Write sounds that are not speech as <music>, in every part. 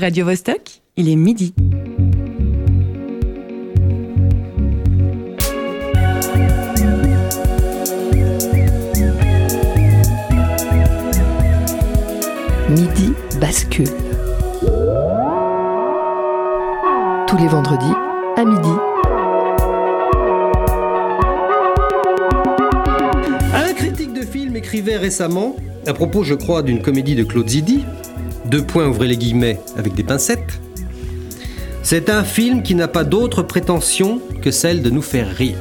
Radio Vostok, il est midi. Midi bascule. Tous les vendredis à midi. Un critique de film écrivait récemment, à propos, je crois, d'une comédie de Claude Zidi, deux points ouvrez les guillemets avec des pincettes. C'est un film qui n'a pas d'autre prétention que celle de nous faire rire.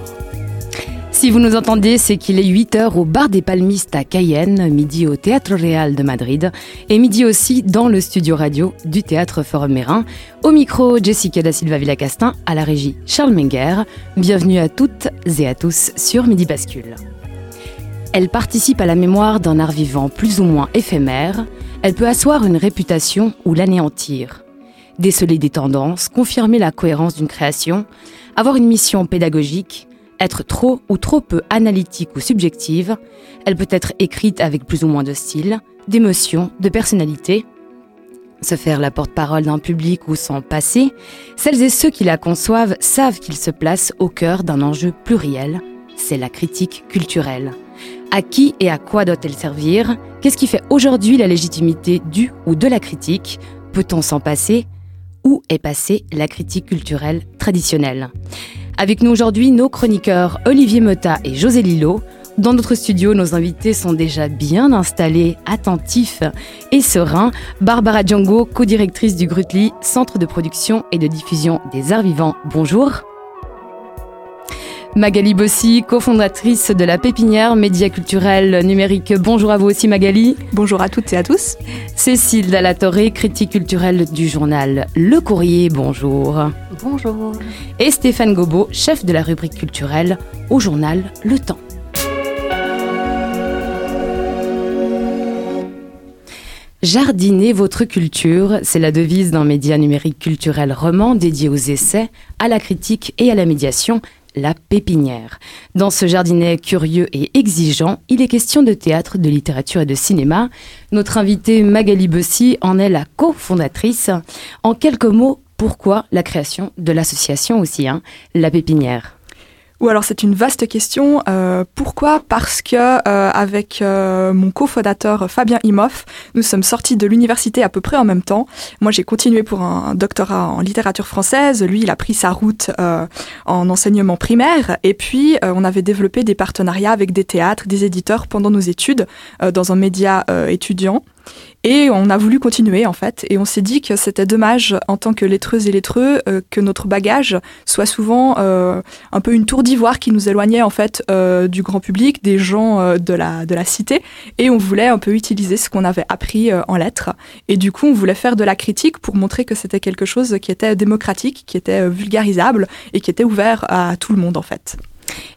Si vous nous entendez, c'est qu'il est 8h au bar des Palmistes à Cayenne, midi au Théâtre Réal de Madrid et midi aussi dans le studio radio du Théâtre Forum Mérin. Au micro, Jessica da Silva Villacastin, à la régie Charles Menger. Bienvenue à toutes et à tous sur Midi Bascule. Elle participe à la mémoire d'un art vivant plus ou moins éphémère. Elle peut asseoir une réputation ou l'anéantir. Déceler des tendances, confirmer la cohérence d'une création, avoir une mission pédagogique, être trop ou trop peu analytique ou subjective, elle peut être écrite avec plus ou moins de style, d'émotion, de personnalité. Se faire la porte-parole d'un public ou s'en passer, celles et ceux qui la conçoivent savent qu'ils se placent au cœur d'un enjeu pluriel, c'est la critique culturelle. À qui et à quoi doit-elle servir? Qu'est-ce qui fait aujourd'hui la légitimité du ou de la critique? Peut-on s'en passer? Où est passée la critique culturelle traditionnelle? Avec nous aujourd'hui, nos chroniqueurs Olivier Mota et José Lillo. Dans notre studio, nos invités sont déjà bien installés, attentifs et sereins. Barbara Django, co-directrice du Grutli, centre de production et de diffusion des arts vivants. Bonjour. Magali Bossy, cofondatrice de la Pépinière Média Culturel Numérique. Bonjour à vous aussi Magali. Bonjour à toutes et à tous. Cécile Dallatoré, critique culturelle du journal Le Courrier. Bonjour. Bonjour. Et Stéphane Gobot, chef de la rubrique culturelle au journal Le Temps. Jardiner votre culture, c'est la devise d'un média numérique culturel roman dédié aux essais, à la critique et à la médiation, la pépinière. Dans ce jardinet curieux et exigeant, il est question de théâtre, de littérature et de cinéma. Notre invitée Magali Bossy en est la cofondatrice. En quelques mots, pourquoi la création de l'association aussi, hein, la pépinière? Ou alors c'est une vaste question. Euh, pourquoi? Parce que euh, avec euh, mon cofondateur Fabien Imoff, nous sommes sortis de l'université à peu près en même temps. Moi j'ai continué pour un doctorat en littérature française. Lui il a pris sa route en enseignement primaire. Et puis on avait développé des partenariats avec des théâtres, des éditeurs pendant nos études dans un média étudiant. Et on a voulu continuer en fait, et on s'est dit que c'était dommage en tant que lettreuse et lettreux euh, que notre bagage soit souvent euh, un peu une tour d'ivoire qui nous éloignait en fait euh, du grand public, des gens de la de la cité, et on voulait un peu utiliser ce qu'on avait appris en lettres. Et du coup, on voulait faire de la critique pour montrer que c'était quelque chose qui était démocratique, qui était vulgarisable et qui était ouvert à tout le monde en fait.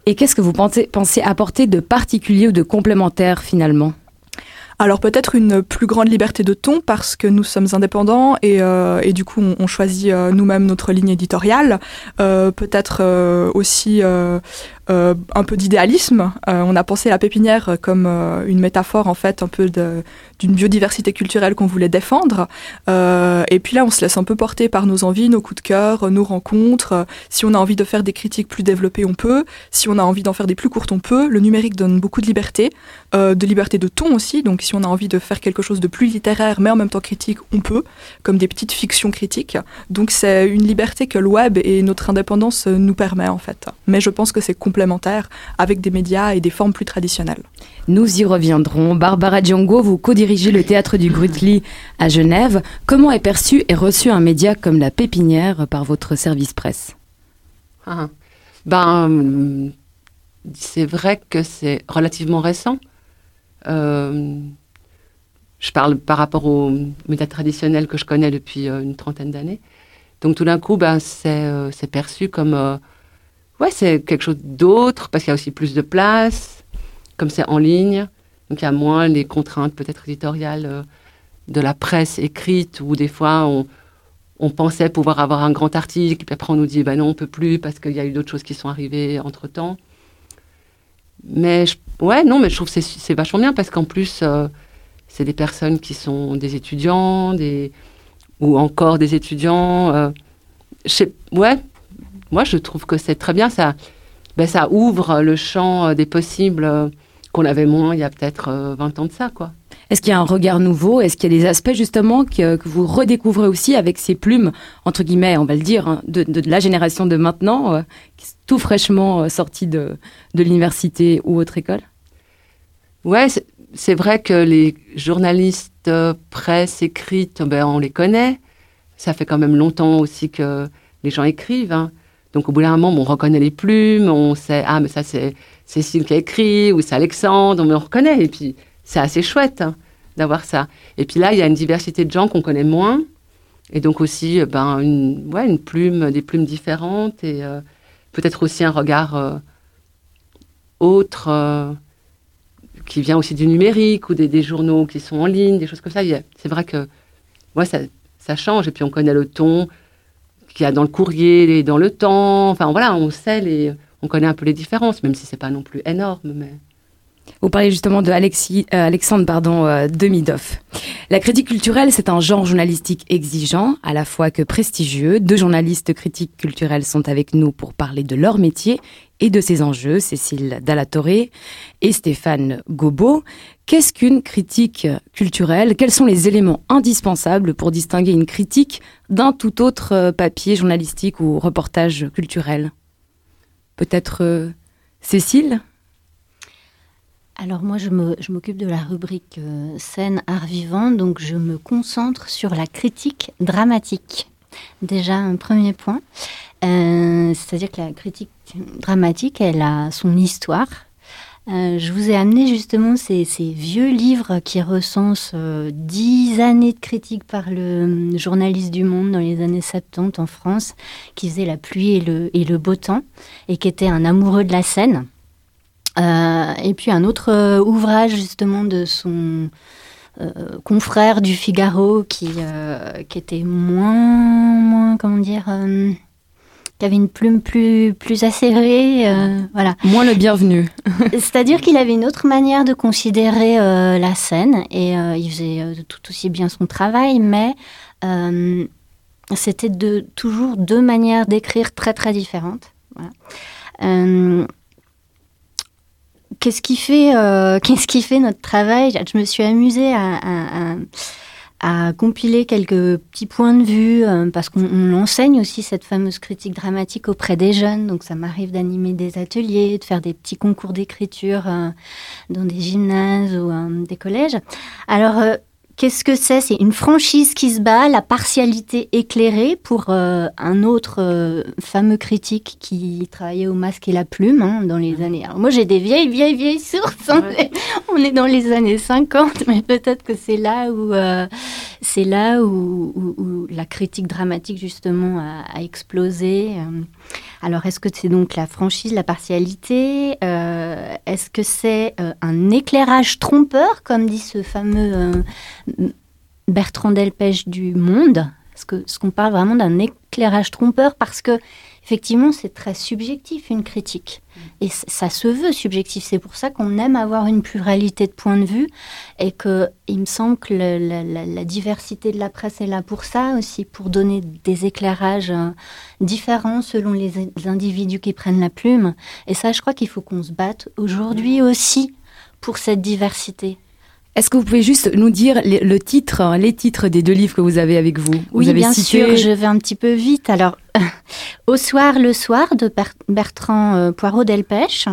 Et qu'est-ce que vous pensez apporter de particulier ou de complémentaire finalement? Alors peut-être une plus grande liberté de ton parce que nous sommes indépendants et, euh, et du coup on, choisit euh, nous-mêmes notre ligne éditoriale. Euh, peut-être aussi euh, un peu d'idéalisme. Euh, on a pensé la pépinière comme euh, une métaphore en fait un peu d'une biodiversité culturelle qu'on voulait défendre. et puis là, on se laisse un peu porter par nos envies, nos coups de cœur, nos rencontres. Si on a envie de faire des critiques plus développées, on peut. Si on a envie d'en faire des plus courtes, on peut. Le numérique donne beaucoup de liberté, de liberté de ton aussi. Donc si on a envie de faire quelque chose de plus littéraire, mais en même temps critique, on peut, comme des petites fictions critiques. Donc c'est une liberté que le web et notre indépendance nous permet en fait. Mais je pense que c'est avec des médias et des formes plus traditionnelles. Nous y reviendrons. Barbara Django, vous co-dirigez le théâtre du Grutli à Genève. Comment est perçu et reçu un média comme la Pépinière par votre service presse? Ah, Ben, c'est vrai que c'est relativement récent. Euh, je parle par rapport aux médias traditionnels que je connais depuis euh, une trentaine d'années. Donc tout d'un coup, ben, c'est euh, perçu comme ouais, c'est quelque chose d'autre parce qu'il y a aussi plus de place, comme c'est en ligne. Donc il y a moins les contraintes peut-être éditoriales euh, de la presse écrite où des fois on, on, pensait pouvoir avoir un grand article, puis après on nous dit ben non, on peut plus parce qu'il y a eu d'autres choses qui sont arrivées entre temps. Mais ouais, non, mais je trouve que c'est vachement bien parce qu'en plus, euh, c'est des personnes qui sont des étudiants, des, ou encore des étudiants. ouais, moi je trouve que c'est très bien, ça, ben, ça ouvre le champ des possibles qu'on avait moins il y a peut-être 20 ans de ça, quoi. Est-ce qu'il y a un regard nouveau? Est-ce qu'il y a des aspects justement que, vous redécouvrez aussi avec ces plumes, entre guillemets, on va le dire, hein, de, la génération de maintenant, euh, tout fraîchement euh, sorti de, de l'université ou autre école? Ouais, c'est vrai que les journalistes euh, presse écrite, ben, on les connaît. Ça fait quand même longtemps aussi que les gens écrivent. Hein. Donc au bout d'un moment, on reconnaît les plumes, on sait, ah mais ça c'est Cécile qui a écrit, ou c'est Alexandre, on reconnaît. Et puis c'est assez chouette hein, d'avoir ça. Et puis là, il y a une diversité de gens qu'on connaît moins. Et donc aussi, euh, ben, une, ouais, une plume, des plumes différentes et euh, peut-être aussi un regard euh, autre qui vient aussi du numérique ou des, journaux qui sont en ligne, des choses comme ça. C'est vrai que ça, ça, change. Et puis on connaît le ton qu'il y a dans le courrier et dans le temps. Enfin voilà, on sait les, on connaît un peu les différences, même si c'est pas non plus énorme. Mais... Vous parlez justement de Alexis, euh, Alexandre pardon, euh, Demidoff. La critique culturelle, c'est un genre journalistique exigeant, à la fois que prestigieux. Deux journalistes critiques culturels sont avec nous pour parler de leur métier et de ses enjeux, Cécile Dallatoré et Stéphane Gobo. Qu'est-ce qu'une critique culturelle? Quels sont les éléments indispensables pour distinguer une critique d'un tout autre euh, papier journalistique ou reportage culturel? Peut-être Cécile? Alors moi, je m'occupe de la rubrique euh, scène art vivant, donc je me concentre sur la critique dramatique. Déjà un premier point, euh, c'est-à-dire que la critique dramatique, elle a son histoire. Euh, je vous ai amené justement ces, vieux livres qui recensent dix années de critique par le journaliste du Monde dans les années 70 en France, qui faisait la pluie et le, et le beau temps, et qui était un amoureux de la scène. Euh, et puis un autre euh, ouvrage justement de son euh, confrère du Figaro qui, qui était moins, moins, comment dire, qui avait une plume plus, plus acérée, voilà. Moins le bienvenu. <laughs> C'est-à-dire qu'il avait une autre manière de considérer la scène et il faisait tout aussi bien son travail, mais c'était de, toujours deux manières d'écrire très très différentes. Voilà qu'est-ce qui fait, euh, <laughs> qu'est-ce qui fait notre travail? Je me suis amusée à, compiler quelques petits points de vue euh, parce qu'on enseigne aussi cette fameuse critique dramatique auprès des jeunes. Donc ça m'arrive d'animer des ateliers, de faire des petits concours d'écriture euh, dans des gymnases ou des collèges. Alors Qu'est-ce que c'est? C'est une franchise qui se bat, la partialité éclairée pour euh, un autre euh, fameux critique qui travaillait au masque et la plume hein, dans les années. Alors moi j'ai des vieilles, vieilles, vieilles sources. <laughs> On, est, dans les années 50, mais peut-être que c'est là où euh, c'est là où, la critique dramatique justement a, a explosé. Alors, est-ce que c'est donc la franchise, la partialité euh, Est-ce que c'est euh, un éclairage trompeur, comme dit ce fameux euh, Bertrand Delpech du Monde? Est-ce qu'on parle vraiment d'un éclairage trompeur Parce que effectivement, c'est très subjectif une critique. Et ça se veut subjectif. C'est pour ça qu'on aime avoir une pluralité de points de vue et que il me semble que la, diversité de la presse est là pour ça aussi, pour donner des éclairages euh, différents selon les, individus qui prennent la plume. Et ça, je crois qu'il faut qu'on se batte aujourd'hui aussi pour cette diversité. Est-ce que vous pouvez juste nous dire le titre, les titres des deux livres que vous avez avec vous, Oui, bien sûr, je vais un petit peu vite. Alors, <laughs> Au soir, le soir de Bertrand euh, Poirot Delpech,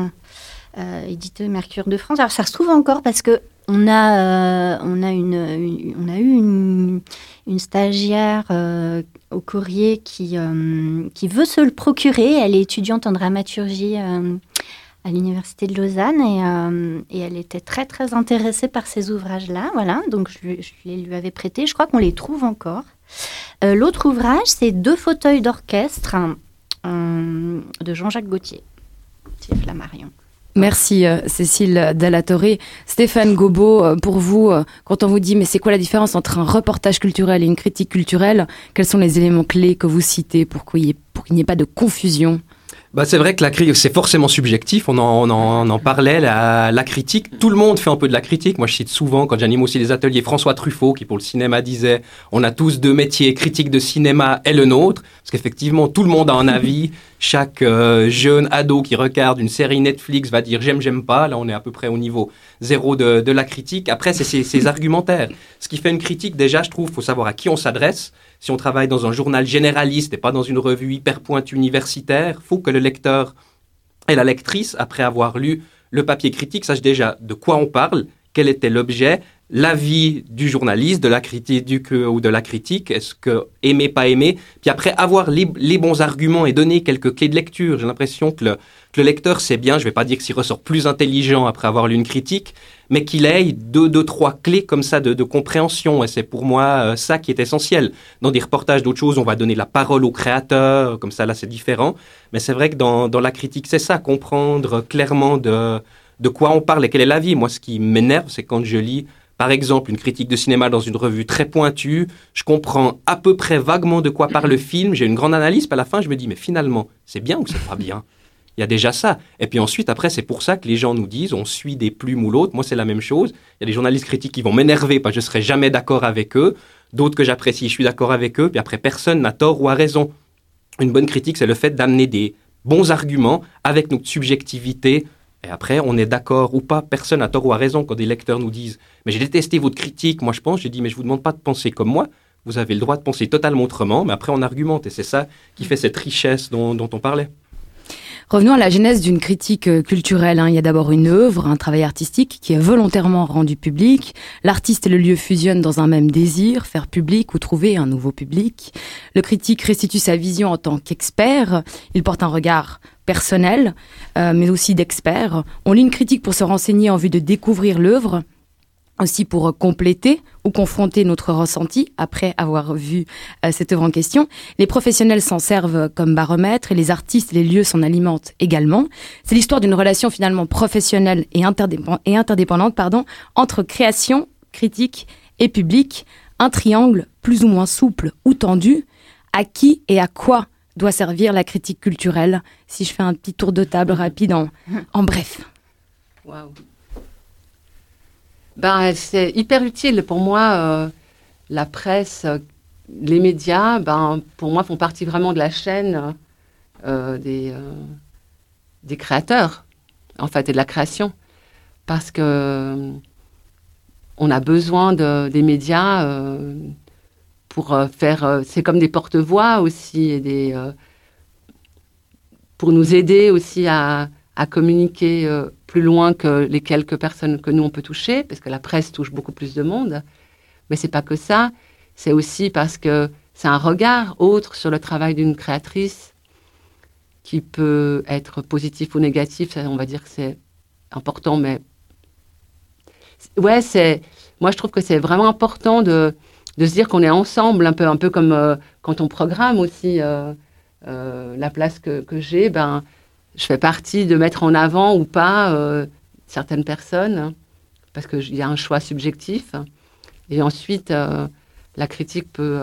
euh, édité Mercure de France. Alors, ça se trouve encore parce que on a, euh, on a, une, on a eu une, stagiaire au courrier qui, qui veut se le procurer. Elle est étudiante en dramaturgie à l'université de Lausanne et, euh, elle était très très intéressée par ces ouvrages-là. Voilà, donc je, les lui avais prêtés. Je crois qu'on les trouve encore. Euh, l'autre ouvrage, c'est Deux fauteuils d'orchestre euh, de Jean-Jacques Gauthier. Merci Cécile Dallatoré. Stéphane Gobo, pour vous, quand on vous dit mais c'est quoi la différence entre un reportage culturel et une critique culturelle, quels sont les éléments clés que vous citez pour qu'il n'y ait, pas de confusion? Bah, c'est vrai que la critique, c'est forcément subjectif. On en, on en, parlait, la, la, critique. Tout le monde fait un peu de la critique. Moi, je cite souvent, quand j'anime aussi des ateliers, François Truffaut, qui pour le cinéma disait On a tous deux métiers, critique de cinéma et le nôtre. Parce qu'effectivement, tout le monde a un avis. Chaque euh, jeune ado qui regarde une série Netflix va dire J'aime, j'aime pas. Là, on est à peu près au niveau zéro de, de la critique. Après, c'est ses argumentaires. Ce qui fait une critique, déjà, je trouve, faut savoir à qui on s'adresse. Si on travaille dans un journal généraliste et pas dans une revue hyper pointue universitaire, faut que le lecteur et la lectrice, après avoir lu le papier critique, sache déjà de quoi on parle, quel était l'objet, l'avis du journaliste, de la critique ou de la critique, est-ce que aimer, pas aimer, puis après avoir les, bons arguments et donner quelques clés de lecture. J'ai l'impression que le, le, lecteur sait bien, je vais pas dire qu'il ressort plus intelligent après avoir lu une critique, mais qu'il ait deux, deux, trois clés comme ça de, compréhension. Et c'est pour moi euh, ça qui est essentiel. Dans des reportages d'autres choses, on va donner la parole au créateur, comme ça là c'est différent. Mais c'est vrai que dans, la critique, c'est ça, comprendre clairement de, quoi on parle et quel est l'avis. Moi, ce qui m'énerve, c'est quand je lis par exemple, une critique de cinéma dans une revue très pointue, je comprends à peu près vaguement de quoi parle le film, j'ai une grande analyse, puis à la fin, je me dis, mais finalement, c'est bien ou c'est pas bien? Il y a déjà ça. Et puis ensuite, après, c'est pour ça que les gens nous disent, on suit des plumes ou l'autre. Moi, c'est la même chose. Il y a des journalistes critiques qui vont m'énerver parce que je serai jamais d'accord avec eux. D'autres que j'apprécie, je suis d'accord avec eux. Puis après, personne n'a tort ou a raison. Une bonne critique, c'est le fait d'amener des bons arguments avec notre subjectivité et après, on est d'accord ou pas, personne n'a tort ou a raison quand des lecteurs nous disent Mais j'ai détesté votre critique, moi je pense, j'ai dit Mais je vous demande pas de penser comme moi, vous avez le droit de penser totalement autrement, mais après on argumente, et c'est ça qui fait cette richesse dont, on parlait. Revenons à la genèse d'une critique euh, culturelle. Hein. Il y a d'abord une œuvre, un travail artistique qui est volontairement rendu public. L'artiste et le lieu fusionnent dans un même désir, faire public ou trouver un nouveau public. Le critique restitue sa vision en tant qu'expert. Il porte un regard personnel, euh, mais aussi d'experts. On lit une critique pour se renseigner en vue de découvrir l'œuvre, aussi pour compléter ou confronter notre ressenti après avoir vu euh, cette œuvre en question. Les professionnels s'en servent comme baromètre et les artistes, les lieux s'en alimentent également. C'est l'histoire d'une relation finalement professionnelle et, et interdépendante pardon, entre création, critique et public, un triangle plus ou moins souple ou tendu. À qui et à quoi doit servir la critique culturelle? Si je fais un petit tour de table rapide en, en bref. Waouh. Ben, c'est hyper utile pour moi. Euh, la presse, les médias, ben, pour moi, font partie vraiment de la chaîne euh, des, euh, des créateurs, en fait, et de la création. Parce que on a besoin de, des médias pour euh, faire. Euh, c'est comme des porte-voix aussi, et des, euh, pour nous aider aussi à, à communiquer plus loin que les quelques personnes que nous on peut toucher, parce que la presse touche beaucoup plus de monde. Mais c'est pas que ça, c'est aussi parce que c'est un regard autre sur le travail d'une créatrice qui peut être positif ou négatif. on va dire que c'est important, mais ouais, c'est. Moi, je trouve que c'est vraiment important de de se dire qu'on est ensemble, un peu, un peu comme euh, quand on programme aussi euh, euh, la place que, que j'ai, ben, je fais partie de mettre en avant ou pas certaines personnes, parce qu'il y a un choix subjectif. Et ensuite, la critique peut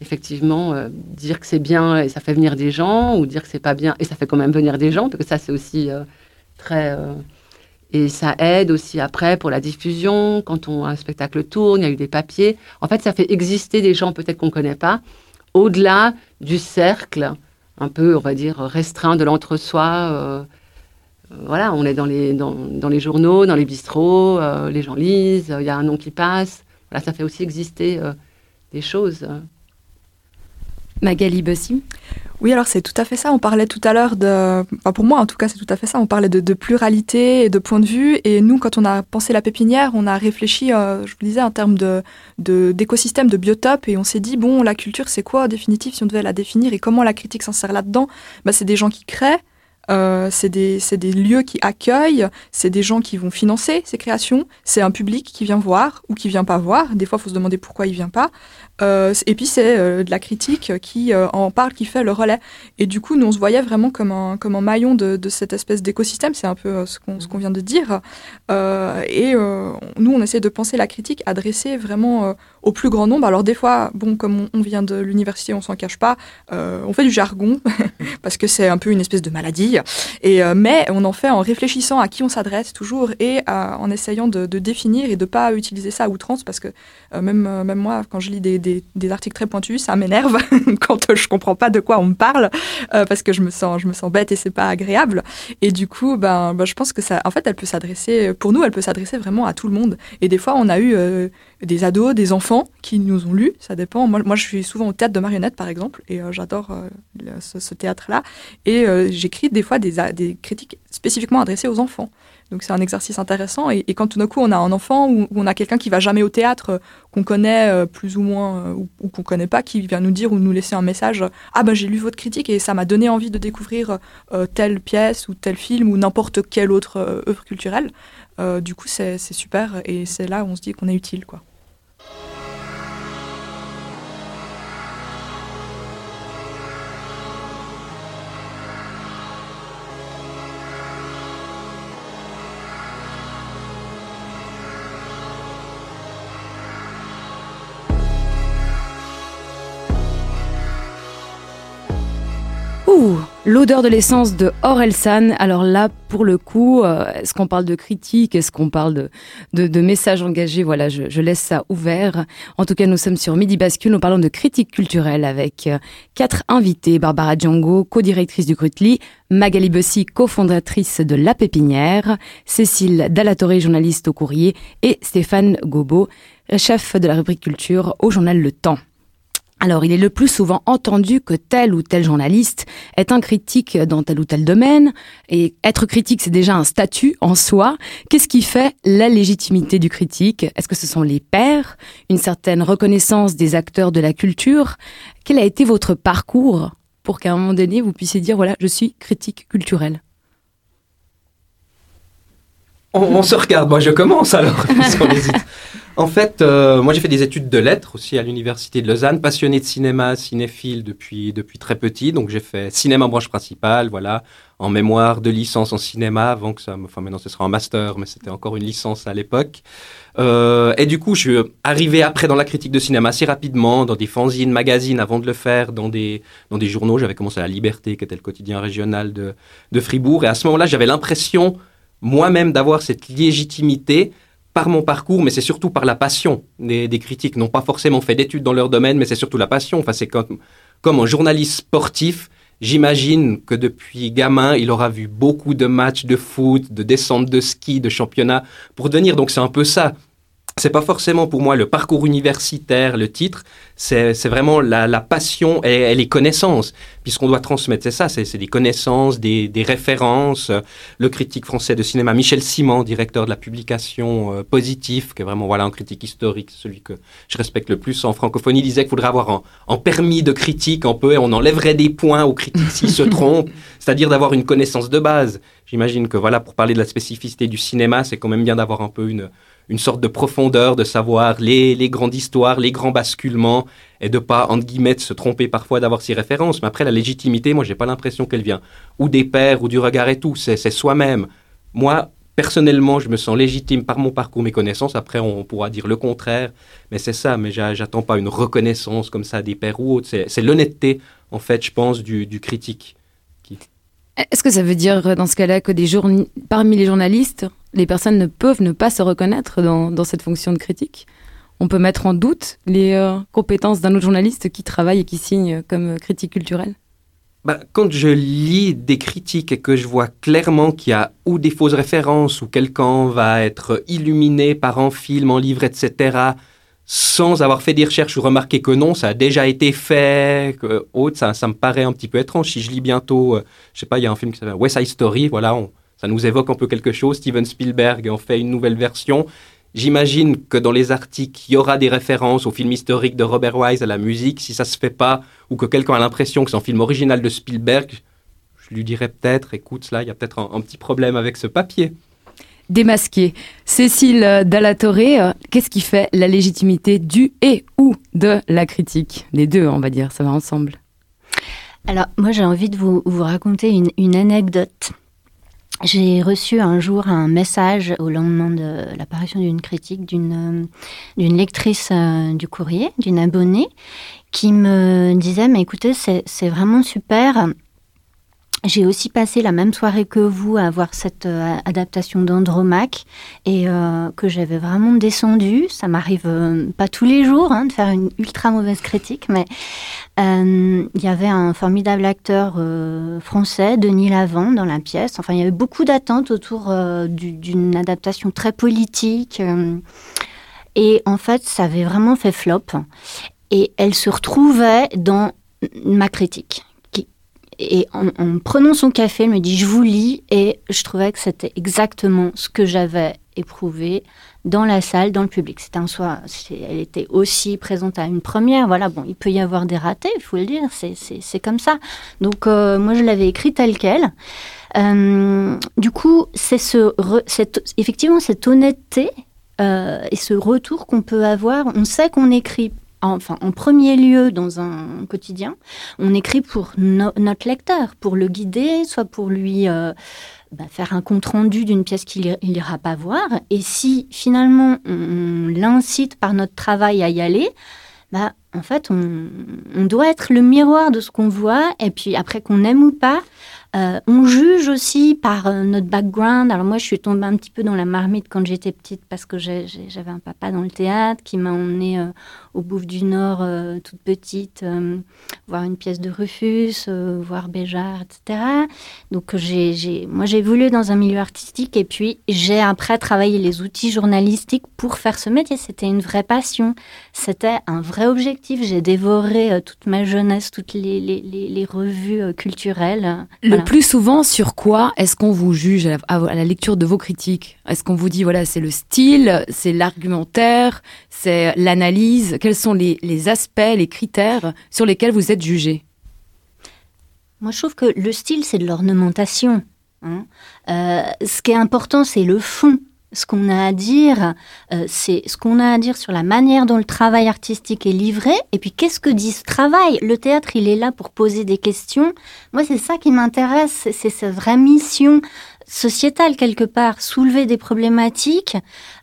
effectivement dire que c'est bien et ça fait venir des gens, ou dire que c'est pas bien et ça fait quand même venir des gens, parce que ça, c'est aussi très et ça aide aussi après pour la diffusion, quand on, un spectacle tourne, il y a eu des papiers. En fait, ça fait exister des gens peut-être qu'on ne connaît pas, au-delà du cercle, un peu, on va dire, restreint de l'entre-soi. Euh, euh, voilà, on est dans les, dans, dans, les journaux, dans les bistrots, euh, les gens lisent, il y a un nom qui passe. Voilà, ça fait aussi exister des choses. Magali Bossi oui, alors c'est tout à fait ça. On parlait tout à l'heure de, enfin pour moi en tout cas, c'est tout à fait ça. On parlait de, pluralité et de points de vue. Et nous, quand on a pensé la pépinière, on a réfléchi, euh, je vous disais, en termes de d'écosystème, de, biotope, et on s'est dit bon, la culture, c'est quoi en définitive si on devait la définir? Et comment la critique s'insère là-dedans? Bah, c'est des gens qui créent. Euh, c'est des, des, lieux qui accueillent, c'est des gens qui vont financer ces créations, c'est un public qui vient voir ou qui vient pas voir. Des fois, il faut se demander pourquoi il vient pas. Euh, et puis c'est euh, de la critique qui euh, en parle, qui fait le relais. Et du coup, nous on se voyait vraiment comme un, comme un maillon de, cette espèce d'écosystème, c'est un peu ce qu'on vient de dire. et nous on essaie de penser la critique adressée vraiment au plus grand nombre. Alors des fois, bon, comme on, vient de l'université, on s'en cache pas, on fait du jargon <laughs> parce que c'est un peu une espèce de maladie. Et mais on en fait en réfléchissant à qui on s'adresse toujours et en essayant de, définir et de pas utiliser ça à outrance parce que même même moi, quand je lis des, articles très pointus, ça m'énerve <laughs> quand je comprends pas de quoi on me parle euh, parce que je me sens je me sens bête et c'est pas agréable. Et du coup, ben, ben, je pense que ça, en fait, elle peut s'adresser pour nous, elle peut s'adresser vraiment à tout le monde. Et des fois, on a eu euh, des ados, des enfants qui nous ont lu. Ça dépend. Moi, moi, je suis souvent au théâtre de marionnettes, par exemple, et euh, j'adore ce, théâtre-là. Et j'écris des fois des, des critiques spécifiquement adressées aux enfants. Donc c'est un exercice intéressant. Et, quand tout d'un coup on a un enfant ou, on a quelqu'un qui va jamais au théâtre, euh, qu'on connaît euh, plus ou moins euh, ou, qu'on connaît pas, qui vient nous dire ou nous laisser un message, ah ben j'ai lu votre critique et ça m'a donné envie de découvrir telle pièce ou tel film ou n'importe quelle autre œuvre culturelle. du coup c'est super et c'est là où on se dit qu'on est utile quoi. L'odeur de l'essence de Orelsan. Alors là, pour le coup, euh, est-ce qu'on parle de critique? Est-ce qu'on parle de, de, messages engagés? Voilà, je, laisse ça ouvert. En tout cas, nous sommes sur Midi Bascule. Nous parlons de critique culturelle avec euh, quatre invités. Barbara Django, co-directrice du Grutli, Magali Bussy, cofondatrice de La Pépinière, Cécile Dallatoré, journaliste au Courrier, et Stéphane Gobo, chef de la rubrique culture au journal Le Temps. Alors, il est le plus souvent entendu que tel ou tel journaliste est un critique dans tel ou tel domaine, et être critique, c'est déjà un statut en soi. Qu'est-ce qui fait la légitimité du critique? Est-ce que ce sont les pairs, une certaine reconnaissance des acteurs de la culture? Quel a été votre parcours pour qu'à un moment donné, vous puissiez dire, voilà, je suis critique culturel on, se regarde, moi je commence alors, <laughs> En fait, euh, moi j'ai fait des études de lettres aussi à l'université de Lausanne, passionné de cinéma, cinéphile depuis depuis très petit. Donc j'ai fait cinéma en branche principale, voilà, en mémoire de licence en cinéma avant que ça, enfin maintenant ce sera un master, mais c'était encore une licence à l'époque. Euh, et du coup, je suis arrivé après dans la critique de cinéma assez rapidement, dans des fanzines, magazines, avant de le faire dans des dans des journaux. J'avais commencé à La Liberté, qui était le quotidien régional de de Fribourg, et à ce moment-là, j'avais l'impression moi-même d'avoir cette légitimité par mon parcours, mais c'est surtout par la passion des, critiques. N'ont pas forcément fait d'études dans leur domaine, mais c'est surtout la passion. Enfin, c'est comme, comme un journaliste sportif. J'imagine que depuis gamin, il aura vu beaucoup de matchs de foot, de descente de ski, de championnat pour devenir. Donc c'est un peu ça c'est pas forcément pour moi le parcours universitaire, le titre, c'est vraiment la, passion et, les connaissances, puisqu'on doit transmettre, c'est ça, c'est des connaissances, des, références. Le critique français de cinéma, Michel Simon, directeur de la publication euh, Positif, qui est vraiment voilà un critique historique, celui que je respecte le plus en francophonie, disait qu'il faudrait avoir un, permis de critique un peu, et on enlèverait des points aux critiques s'ils se <laughs> trompent, c'est-à-dire d'avoir une connaissance de base. J'imagine que voilà, pour parler de la spécificité du cinéma, c'est quand même bien d'avoir un peu une une sorte de profondeur, de savoir les, les grandes histoires, les grands basculements, et de pas, entre guillemets, se tromper parfois d'avoir ces références. Mais après, la légitimité, moi, j'ai pas l'impression qu'elle vient ou des pères ou du regard et tout, c'est soi-même. Moi, personnellement, je me sens légitime par mon parcours, mes connaissances. Après, on pourra dire le contraire, mais c'est ça. Mais j'attends pas une reconnaissance comme ça des pères ou autres. C'est l'honnêteté, en fait, je pense, du, du critique. Est-ce que ça veut dire dans ce cas-là que parmi les journalistes, les personnes ne peuvent ne pas se reconnaître dans, cette fonction de critique? On peut mettre en doute les euh, compétences d'un autre journaliste qui travaille et qui signe comme critique culturelle? Bah, quand je lis des critiques et que je vois clairement qu'il y a ou des fausses références ou quelqu'un va être illuminé par un film, un livre, etc., sans avoir fait des recherches ou remarqué que non, ça a déjà été fait, que autre, ça, me paraît un petit peu étrange. Si je lis bientôt, euh, je sais pas, il y a un film qui s'appelle West Side Story, voilà, ça nous évoque un peu quelque chose. Steven Spielberg en fait une nouvelle version. J'imagine que dans les articles, il y aura des références au film historique de Robert Wise, à la musique. Si ça se fait pas, ou que quelqu'un a l'impression que c'est un film original de Spielberg, je lui dirais peut-être, écoute, là, il y a peut-être un petit problème avec ce papier. Démasqué. Cécile Dallatoré, qu'est-ce qui fait la légitimité du et ou de la critique? Les deux, on va dire, ça va ensemble. Alors, moi, j'ai envie de vous, raconter une, anecdote. J'ai reçu un jour un message au lendemain de l'apparition d'une critique d'une d'une lectrice euh, du courrier, d'une abonnée, qui me disait, mais écoutez, c'est vraiment super. J'ai aussi passé la même soirée que vous à voir cette euh, adaptation d'Andromaque et euh, que j'avais vraiment descendu. Ça m'arrive euh, pas tous les jours hein, de faire une ultra mauvaise critique, mais il y avait un formidable acteur français, Denis Lavant, dans la pièce. Enfin, il y avait beaucoup d'attentes autour du- d'une adaptation très politique. et en fait, ça avait vraiment fait flop. Et elle se retrouvait dans ma critique. Et en, en prenant son café, elle me dit, je vous lis. Et je trouvais que c'était exactement ce que j'avais éprouvé dans la salle, dans le public. C'était un soir, elle était aussi présente à une première. Voilà, bon, il peut y avoir des ratés, il faut le dire, c'est- comme ça. Donc, euh, moi, je l'avais écrit tel quel. Euh, du coup, c'est ce, effectivement cette honnêteté euh, et ce retour qu'on peut avoir. On sait qu'on écrit, enfin, en premier lieu dans un quotidien, on écrit pour no- notre lecteur, pour le guider, soit pour lui euh, bah, faire un compte rendu d'une pièce qu'il n'ira pas voir. Et si finalement on, on l'incite par notre travail à y aller, bah, en fait, on, on doit être le miroir de ce qu'on voit. Et puis après, qu'on aime ou pas, euh, on juge aussi par euh, notre background. Alors moi, je suis tombée un petit peu dans la marmite quand j'étais petite parce que j'avais un papa dans le théâtre qui m'a emmenée euh, au Bouffe du Nord euh, toute petite, voir une pièce de Rufus, voir Béjart, etc. Donc moi, j'ai évolué dans un milieu artistique et puis j'ai après travaillé les outils journalistiques pour faire ce métier. C'était une vraie passion. C'était un vrai objectif. J'ai dévoré toute ma jeunesse, toutes les, revues culturelles. Le Plus souvent, sur quoi est-ce qu'on vous juge à la, à la lecture de vos critiques? Est-ce qu'on vous dit, voilà, c'est le style, c'est l'argumentaire, c'est l'analyse? Quels sont les, les aspects, les critères sur lesquels vous êtes jugé? Moi, je trouve que le style, c'est de l'ornementation. hein. Euh, ce qui est important, c'est le fond. Ce qu'on a à dire, euh, c'est ce qu'on a à dire sur la manière dont le travail artistique est livré. Et puis, qu'est-ce que dit ce travail? Le théâtre, il est là pour poser des questions. Moi, c'est ça qui m'intéresse. c'est- sa vraie mission sociétale, quelque part. Soulever des problématiques,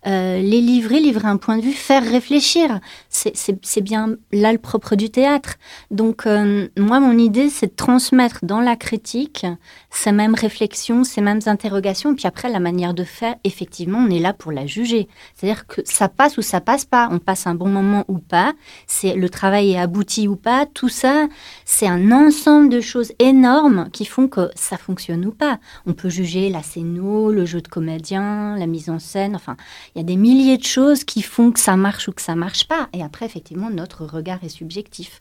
euh, les livrer, livrer un point de vue, faire réfléchir. C'est- bien là le propre du théâtre. Donc, euh, moi, mon idée, c'est de transmettre dans la critique ces mêmes réflexions, ces mêmes interrogations. Puis après, la manière de faire, effectivement, on est là pour la juger. C'est-à-dire que ça passe ou ça passe pas. On passe un bon moment ou pas. C'est le travail est abouti ou pas. Tout ça, c'est un ensemble de choses énormes qui font que ça fonctionne ou pas. On peut juger la scéno, le jeu de comédien, la mise en scène. Enfin, il y a des milliers de choses qui font que ça marche ou que ça marche pas. Et après, effectivement, notre regard est subjectif.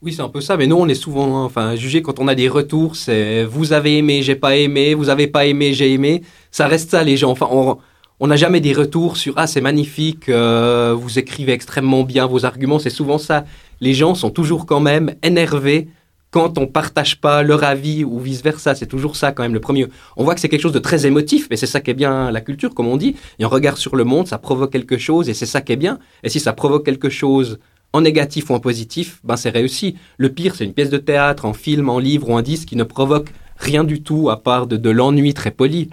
Oui, c'est un peu ça, mais nous, on est souvent enfin, jugé quand on a des retours, c'est vous avez aimé, j'ai pas aimé, vous avez pas aimé, j'ai aimé. Ça reste ça, les gens. Enfin, on on n'a jamais des retours sur ah, c'est magnifique, euh, vous écrivez extrêmement bien vos arguments. C'est souvent ça. Les gens sont toujours quand même énervés quand on partage pas leur avis ou vice versa. C'est toujours ça quand même le premier. On voit que c'est quelque chose de très émotif, mais c'est ça qui est bien la culture, comme on dit. Il y a un regard sur le monde, ça provoque quelque chose et c'est ça qui est bien. Et si ça provoque quelque chose en négatif ou en positif, ben c'est réussi. Le pire, c'est une pièce de théâtre, en film, en livre ou en disque qui ne provoque rien du tout à part de, de l'ennui très poli.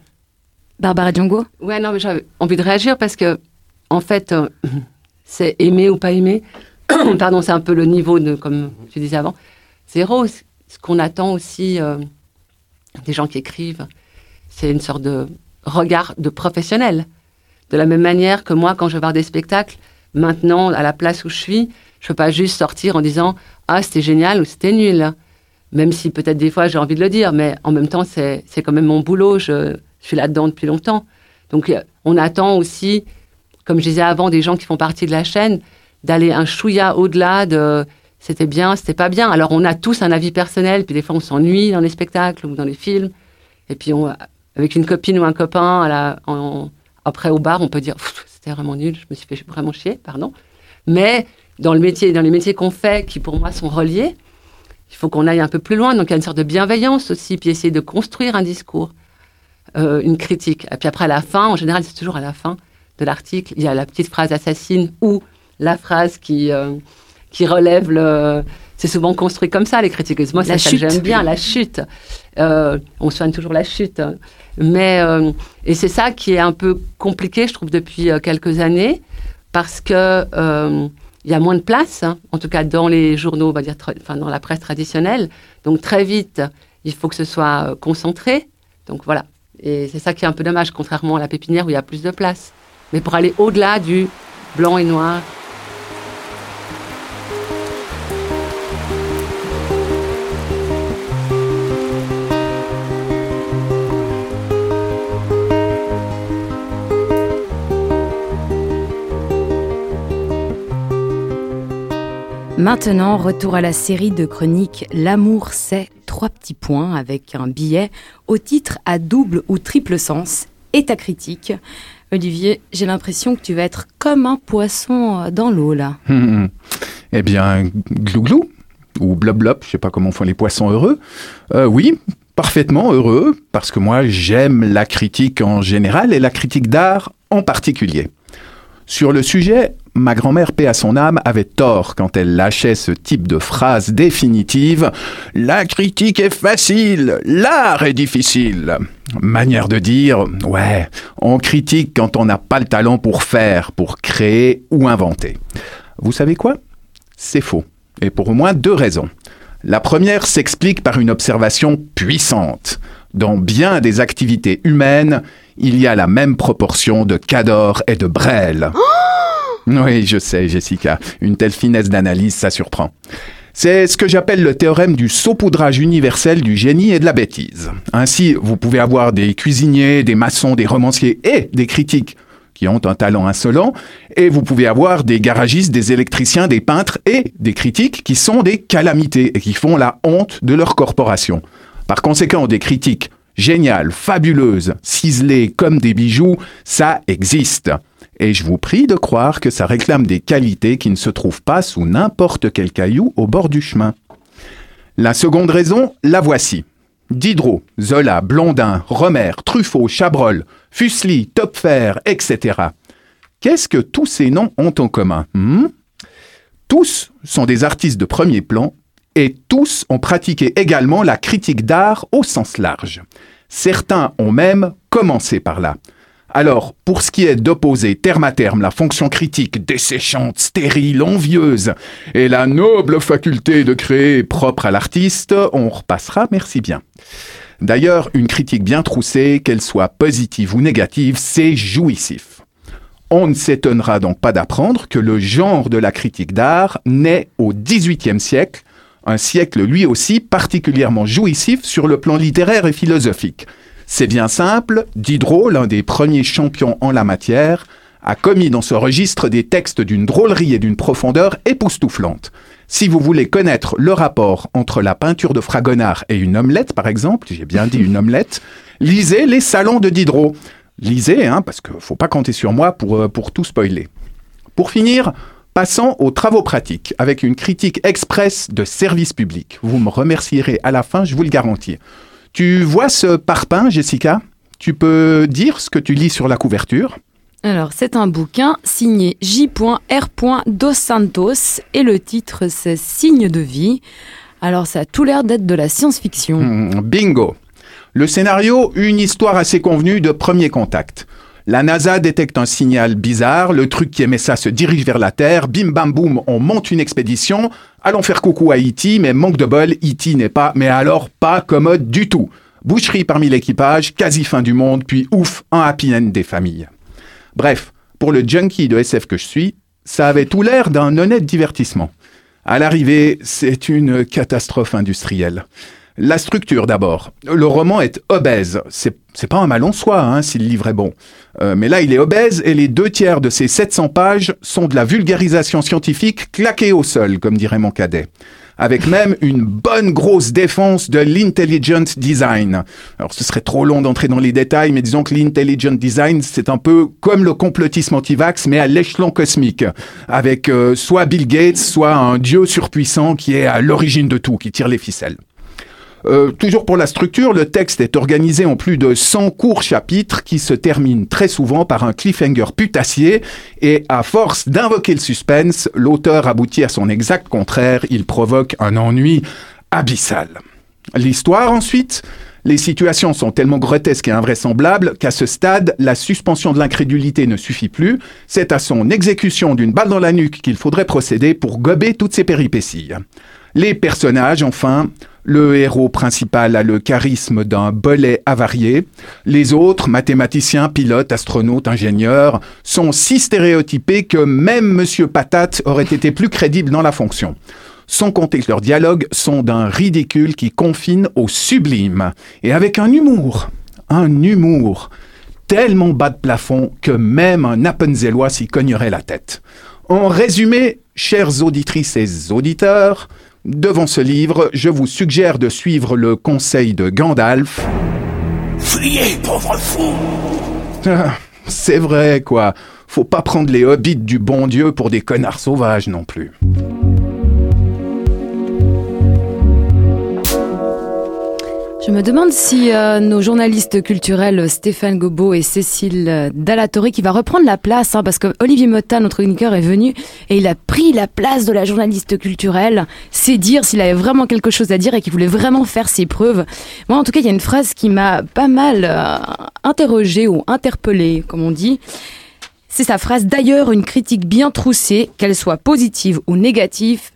Barbara Diongo? Ouais, non, mais j'avais envie de réagir parce que, en fait, euh, <clears throat> c'est aimer ou pas aimer. <clears throat> Pardon, c'est un peu le niveau de, comme tu disais avant. Zéro, ce qu'on attend aussi euh, des gens qui écrivent, c'est une sorte de regard de professionnel. De la même manière que moi, quand je vais voir des spectacles, maintenant, à la place où je suis, je peux pas juste sortir en disant Ah, c'était génial ou c'était nul. Même si peut-être des fois j'ai envie de le dire, mais en même temps, c'est c'est quand même mon boulot. Je, je suis là-dedans depuis longtemps. Donc, euh, on attend aussi, comme je disais avant, des gens qui font partie de la chaîne, d'aller un chouïa au-delà de c'était bien, c'était pas bien. Alors, on a tous un avis personnel, puis des fois, on s'ennuie dans les spectacles ou dans les films. Et puis, on, avec une copine ou un copain, à après au bar, on peut dire c'était vraiment nul, je me suis fait vraiment chier, pardon. Mais dans le métier, dans les métiers qu'on fait, qui pour moi sont reliés, il faut qu'on aille un peu plus loin. Donc, il y a une sorte de bienveillance aussi, puis essayer de construire un discours. euh, une critique. Et puis après, à la fin, en général, c'est toujours à la fin de l'article, il y a la petite phrase assassine ou la phrase qui, euh, qui relève le. C'est souvent construit comme ça, les critiques. Moi, La ça, chute. j'aime bien, la chute. Euh, on soigne toujours la chute. Mais, euh, et c'est ça qui est un peu compliqué, je trouve, depuis euh, quelques années, parce que euh, il y a moins de place, hein, en tout cas dans les journaux, on va dire, enfin, dans la presse traditionnelle. Donc, très vite, il faut que ce soit concentré. Donc, voilà. Et c'est ça qui est un peu dommage, contrairement à la pépinière où il y a plus de place. Mais pour aller au-delà du blanc et noir, Maintenant, retour à la série de chroniques L'amour c'est trois petits points avec un billet au titre à double ou triple sens et ta critique. Olivier, j'ai l'impression que tu vas être comme un poisson euh, dans l'eau là. <laughs> Eh bien, glouglou, ou blob, je sais pas comment font les poissons heureux. Euh, oui, parfaitement heureux, parce que moi j'aime la critique en général et la critique d'art en particulier. Sur le sujet, ma grand-mère, paix à son âme, avait tort quand elle lâchait ce type de phrase définitive. La critique est facile, l'art est difficile. Manière de dire, ouais, on critique quand on n'a pas le talent pour faire, pour créer ou inventer. Vous savez quoi? C'est faux. Et pour au moins deux raisons. La première s'explique par une observation puissante. Dans bien des activités humaines, il y a la même proportion de Cador et de Brel. Oui, je sais, Jessica. Une telle finesse d'analyse, ça surprend. C'est ce que j'appelle le théorème du saupoudrage universel du génie et de la bêtise. Ainsi, vous pouvez avoir des cuisiniers, des maçons, des romanciers et des critiques qui ont un talent insolent, et vous pouvez avoir des garagistes, des électriciens, des peintres et des critiques qui sont des calamités et qui font la honte de leur corporation. Par conséquent, des critiques géniales, fabuleuses, ciselées comme des bijoux, ça existe. Et je vous prie de croire que ça réclame des qualités qui ne se trouvent pas sous n'importe quel caillou au bord du chemin. La seconde raison, la voici. Diderot, Zola, Blondin, Romer, Truffaut, Chabrol, Fuseli, Topfer, etc. Qu'est-ce que tous ces noms ont en commun hmm? Tous sont des artistes de premier plan et tous ont pratiqué également la critique d'art au sens large. Certains ont même commencé par là. Alors, pour ce qui est d'opposer terme à terme la fonction critique desséchante, stérile, envieuse, et la noble faculté de créer propre à l'artiste, on repassera, merci bien. D'ailleurs, une critique bien troussée, qu'elle soit positive ou négative, c'est jouissif. On ne s'étonnera donc pas d'apprendre que le genre de la critique d'art naît au XVIIIe siècle, un siècle lui aussi particulièrement jouissif sur le plan littéraire et philosophique. C'est bien simple, Diderot, l'un des premiers champions en la matière, a commis dans ce registre des textes d'une drôlerie et d'une profondeur époustouflante. Si vous voulez connaître le rapport entre la peinture de Fragonard et une omelette, par exemple, j'ai bien dit une omelette, lisez les salons de Diderot. Lisez, hein, parce qu'il faut pas compter sur moi pour, euh, pour tout spoiler. Pour finir, passons aux travaux pratiques, avec une critique express de service public. Vous me remercierez à la fin, je vous le garantis. Tu vois ce parpaing, Jessica? Tu peux dire ce que tu lis sur la couverture? Alors, c'est un bouquin signé J.R. Dos Santos et le titre c'est Signe de vie. Alors, ça a tout l'air d'être de la science-fiction. Hmm, Bingo Le scénario, une histoire assez convenue de premier contact. La NASA détecte un signal bizarre, le truc qui émet ça se dirige vers la Terre, bim bam boum, on monte une expédition, allons faire coucou à E.T., mais manque de bol, E.T. n'est pas, mais alors pas commode du tout. Boucherie parmi l'équipage, quasi fin du monde, puis ouf, un happy end des familles. Bref, pour le junkie de SF que je suis, ça avait tout l'air d'un honnête divertissement. À l'arrivée, c'est une catastrophe industrielle. La structure d'abord. Le roman est obèse. C'est, pas un mal en soi, hein, si le livre est bon. Euh, mais là, il est obèse et les deux tiers de ces 700 pages sont de la vulgarisation scientifique claquée au sol, comme dirait mon cadet. Avec même une bonne grosse défense de l'intelligent design. Alors, ce serait trop long d'entrer dans les détails, mais disons que l'intelligent design, c'est un peu comme le complotisme anti-vax, mais à l'échelon cosmique. Avec euh, soit Bill Gates, soit un dieu surpuissant qui est à l'origine de tout, qui tire les ficelles. Euh, toujours pour la structure, le texte est organisé en plus de 100 courts chapitres qui se terminent très souvent par un cliffhanger putassier et à force d'invoquer le suspense, l'auteur aboutit à son exact contraire, il provoque un ennui abyssal. L'histoire ensuite, les situations sont tellement grotesques et invraisemblables qu'à ce stade, la suspension de l'incrédulité ne suffit plus. C'est à son exécution d'une balle dans la nuque qu'il faudrait procéder pour gober toutes ces péripéties. Les personnages, enfin, le héros principal a le charisme d'un bolet avarié. Les autres, mathématiciens, pilotes, astronautes, ingénieurs, sont si stéréotypés que même Monsieur Patate aurait été plus crédible dans la fonction sans compter que leurs dialogues sont d'un ridicule qui confine au sublime, et avec un humour, un humour tellement bas de plafond que même un Appenzellois s'y cognerait la tête. En résumé, chères auditrices et auditeurs, devant ce livre, je vous suggère de suivre le conseil de Gandalf. Fuyez, pauvre fou ah, C'est vrai, quoi. Faut pas prendre les hobbits du bon Dieu pour des connards sauvages non plus. Je me demande si euh, nos journalistes culturels Stéphane Gobo et Cécile Dallatoré, qui va reprendre la place, hein, parce que Olivier Motta, notre chroniqueur, est venu et il a pris la place de la journaliste culturelle. C'est dire s'il avait vraiment quelque chose à dire et qu'il voulait vraiment faire ses preuves. Moi, en tout cas, il y a une phrase qui m'a pas mal euh, interrogée ou interpellée, comme on dit. C'est sa phrase d'ailleurs une critique bien troussée, qu'elle soit positive ou négative,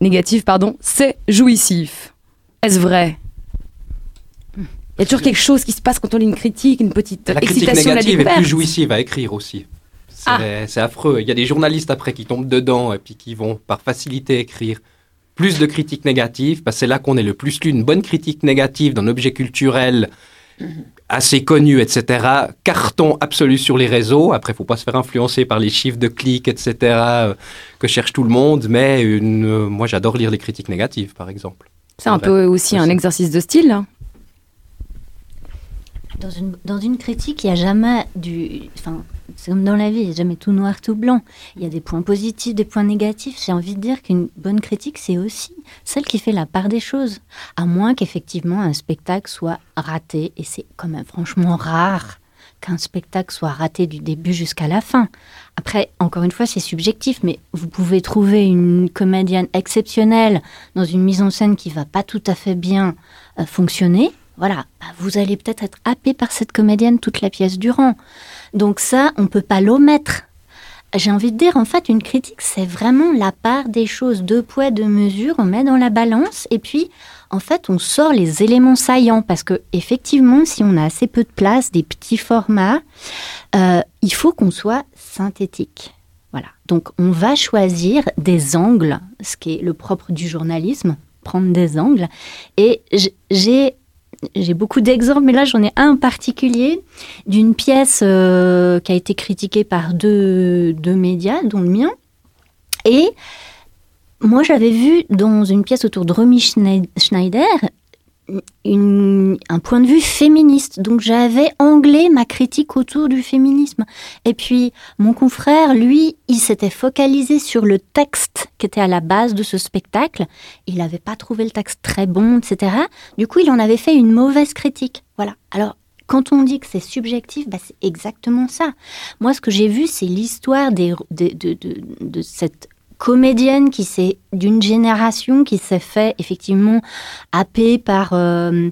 négative pardon, c'est jouissif. Est-ce vrai? Il y a toujours quelque chose qui se passe quand on lit une critique, une petite la excitation critique négative la est plus jouissive à écrire aussi. C'est Ah. affreux. Il y a des journalistes après qui tombent dedans et puis qui vont par facilité écrire plus de critiques négatives, parce que c'est là qu'on est le plus lu. Une bonne critique négative d'un objet culturel assez connu, etc. Carton absolu sur les réseaux. Après, faut pas se faire influencer par les chiffres de clics, etc. euh, que cherche tout le monde. Mais une, euh, moi, j'adore lire les critiques négatives, par exemple. C'est un peu aussi un exercice de style. hein. Dans une, critique, il n'y a jamais du. Enfin, c'est comme dans la vie, il n'y a jamais tout noir, tout blanc. Il y a des points positifs, des points négatifs. J'ai envie de dire qu'une bonne critique, c'est aussi celle qui fait la part des choses. À moins qu'effectivement un spectacle soit raté. Et c'est quand même franchement rare qu'un spectacle soit raté du début jusqu'à la fin. Après, encore une fois, c'est subjectif, mais vous pouvez trouver une comédienne exceptionnelle dans une mise en scène qui va pas tout à fait bien euh, fonctionner. Voilà, bah, vous allez peut-être être happé par cette comédienne toute la pièce durant. Donc ça, on peut pas l'omettre. J'ai envie de dire, en fait, une critique, c'est vraiment la part des choses, deux poids, deux mesures, on met dans la balance, et puis, en fait, on sort les éléments saillants, parce que, effectivement, si on a assez peu de place, des petits formats, euh, il faut qu'on soit synthétique. Voilà. Donc, on va choisir des angles, ce qui est le propre du journalisme, prendre des angles. Et j'ai j'ai beaucoup d'exemples, mais là j'en ai un en particulier d'une pièce euh, qui a été critiquée par deux, deux médias, dont le mien. Et moi j'avais vu dans une pièce autour de Romy Schneid- Schneider un point de vue féministe. Donc j'avais anglais ma critique autour du féminisme. Et puis mon confrère, lui, il s'était focalisé sur le texte qui était à la base de ce spectacle. Il n'avait pas trouvé le texte très bon, etc. Du coup, il en avait fait une mauvaise critique. Voilà. Alors, quand on dit que c'est subjectif, bah, c'est exactement ça. Moi, ce que j'ai vu, c'est l'histoire de, de cette comédienne qui s'est d'une génération qui s'est fait effectivement happer par euh,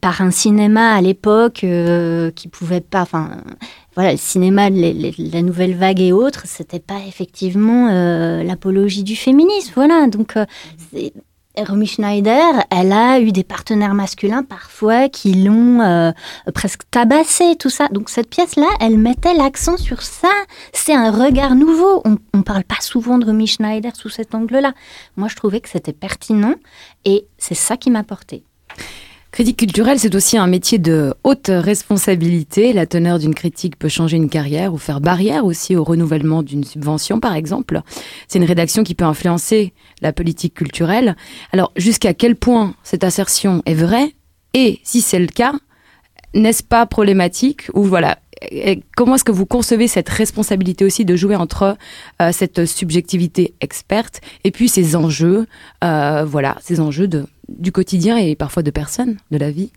par un cinéma à l'époque euh, qui pouvait pas enfin voilà le cinéma les- la nouvelle vague et autres c'était pas effectivement euh, l'apologie du féminisme voilà. Donc Romy Schneider, elle a eu des partenaires masculins parfois qui l'ont euh, presque tabassé, tout ça. Donc cette pièce-là, elle mettait l'accent sur ça. C'est un regard nouveau. On ne parle pas souvent de Romy Schneider sous cet angle-là. Moi, je trouvais que c'était pertinent et c'est ça qui m'a porté. Critique culturelle, c'est aussi un métier de haute responsabilité. La teneur d'une critique peut changer une carrière ou faire barrière aussi au renouvellement d'une subvention, par exemple. C'est une rédaction qui peut influencer la politique culturelle. Alors, jusqu'à quel point cette assertion est vraie? Et si c'est le cas, n'est-ce pas problématique? Ou voilà, comment est-ce que vous concevez cette responsabilité aussi de jouer entre euh, cette subjectivité experte et puis ces enjeux, euh, voilà, ces enjeux du quotidien et parfois de personnes, de la vie?